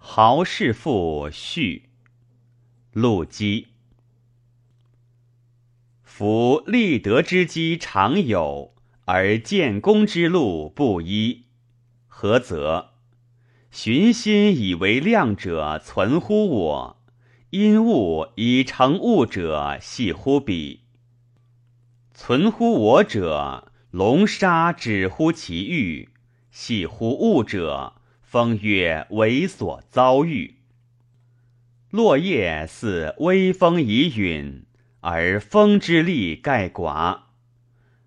豪士赋序，陆机。夫立德之机常有，而建功之路不一，何则？寻心以为量者存乎我，因物以成物者系乎彼。存乎我者，龙沙止乎其欲；系乎物者，风月为所遭遇。落叶似微风以陨，而风之力盖寡。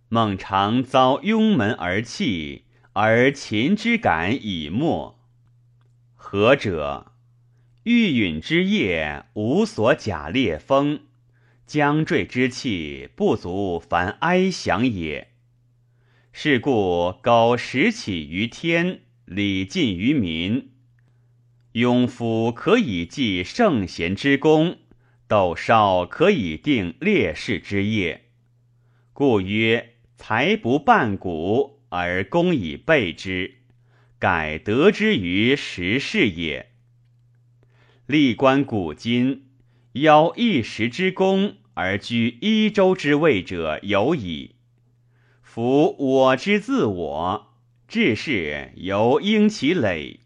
孟尝遭拥门而弃，而秦之感已没。何者？欲陨之夜无所假烈风，将坠之气不足凡哀响也。是故苟时起于天。礼尽于民，庸夫可以继圣贤之功，斗少可以定烈士之业。故曰：才不半古而功以备之，改得之于时事也。历观古今，邀一时之功而居一周之位者有矣。夫我之自我。志士由应其累，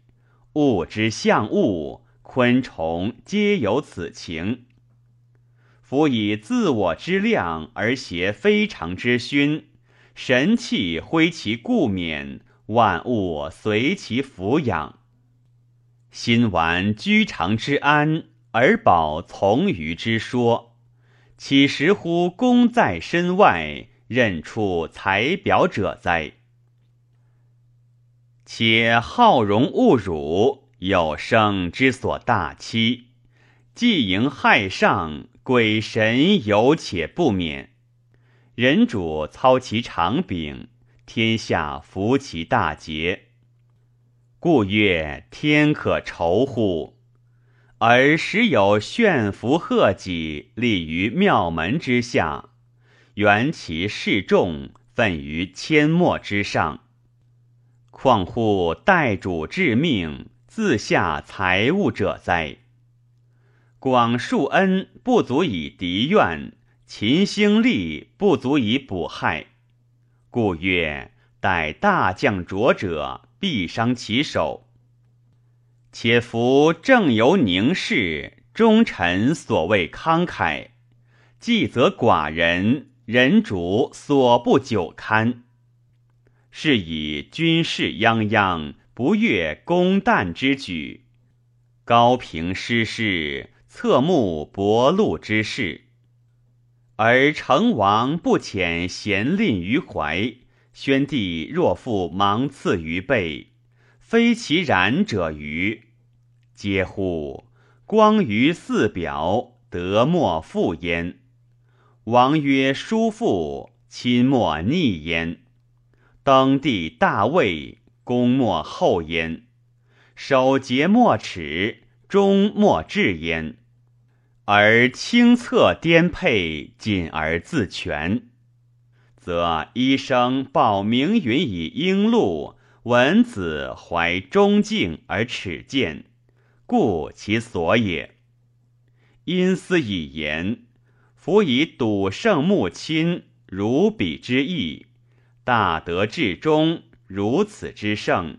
物之象物，昆虫皆有此情。夫以自我之量而挟非常之勋，神气挥其故冕，万物随其俯仰。心玩居常之安，而保从余之说，岂时乎功在身外，任处才表者哉？且好容恶辱，有生之所大欺；既迎害上，鬼神有且不免。人主操其长柄，天下服其大节。故曰：天可仇乎？而时有炫服贺己，立于庙门之下，缘其势众，奋于阡陌之上。况乎代主致命，自下财物者哉？广树恩不足以敌怨，勤兴利不足以补害。故曰：待大将浊者，必伤其手。且夫正由宁氏，忠臣所谓慷慨，既则寡人，人主所不久堪。是以军事泱泱，不越公旦之举；高平失势，侧目薄禄之事。而成王不遣贤吝于怀，宣帝若复芒刺于背，非其然者欤？嗟乎！光于四表，德莫复焉。王曰：叔父，亲莫逆焉。登帝大位，功莫后焉；守节莫耻，终莫至焉。而清策颠沛，谨而自全，则医生报名云以应禄，文子怀忠敬而耻见，故其所也。因斯以言，夫以笃圣穆亲，如彼之义。大德至忠，如此之盛，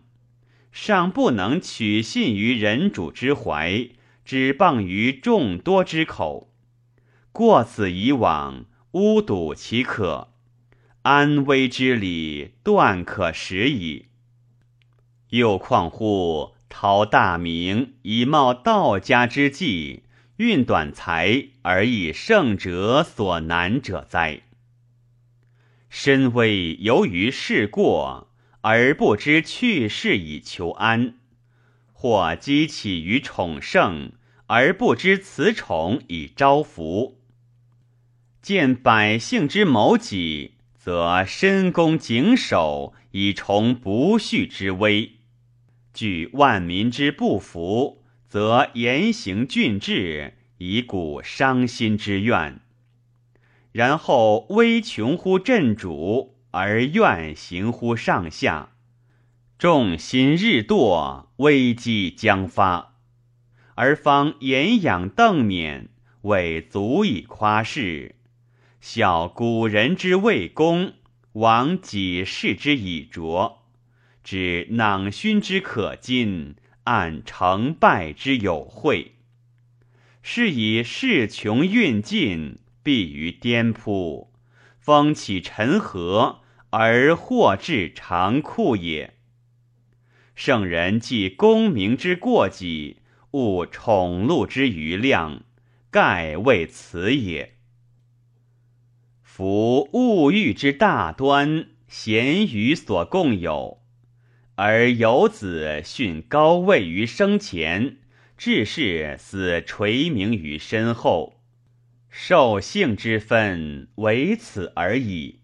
尚不能取信于人主之怀，只傍于众多之口。过此以往，污睹其可，安危之理断可实矣。又况乎陶大明以冒道家之计，运短才而以圣哲所难者哉？身危由于事过，而不知去世以求安；或积起于宠盛，而不知辞宠以招福。见百姓之谋己，则深宫谨守，以崇不恤之威；惧万民之不服，则严行峻制，以鼓伤心之怨。然后威穷乎镇主，而怨行乎上下，众心日堕，危机将发。而方言养邓冕，未足以夸世。效古人之未功，亡己世之以拙，知囊勋之可矜，按成败之有会。是以事穷运尽，必于颠扑；风起尘合，而祸至长库也。圣人既功名之过己，勿宠禄之余量，盖为此也。夫物欲之大端，贤愚所共有，而有子训高位于生前，志士死垂名于身后，受幸之分，唯此而已。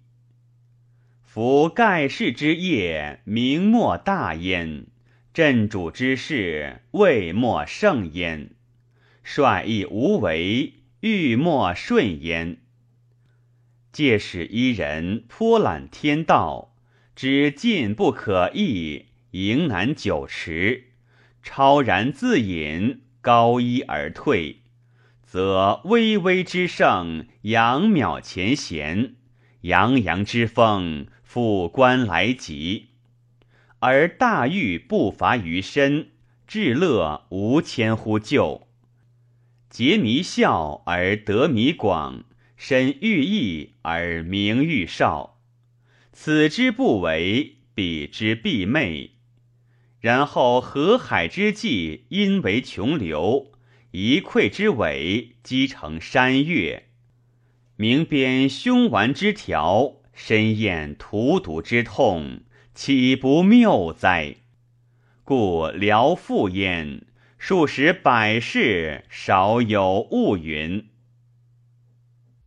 夫盖世之业，名莫大焉；镇主之事，位莫盛焉；率亦无为，欲莫顺焉。借使一人颇览天道，知进不可易，迎难久持，超然自隐，高一而退，则巍巍之盛，仰渺前贤，洋洋之风。复观来急，而大欲不乏于身，至乐无谦乎旧。结弥孝而得弥广，身欲益而名誉少。此之不为，彼之必昧。然后河海之际，因为穷流；一溃之尾，积成山岳。明边凶顽之条。深厌荼毒之痛，岂不谬哉？故辽复焉，数十百世少有物云。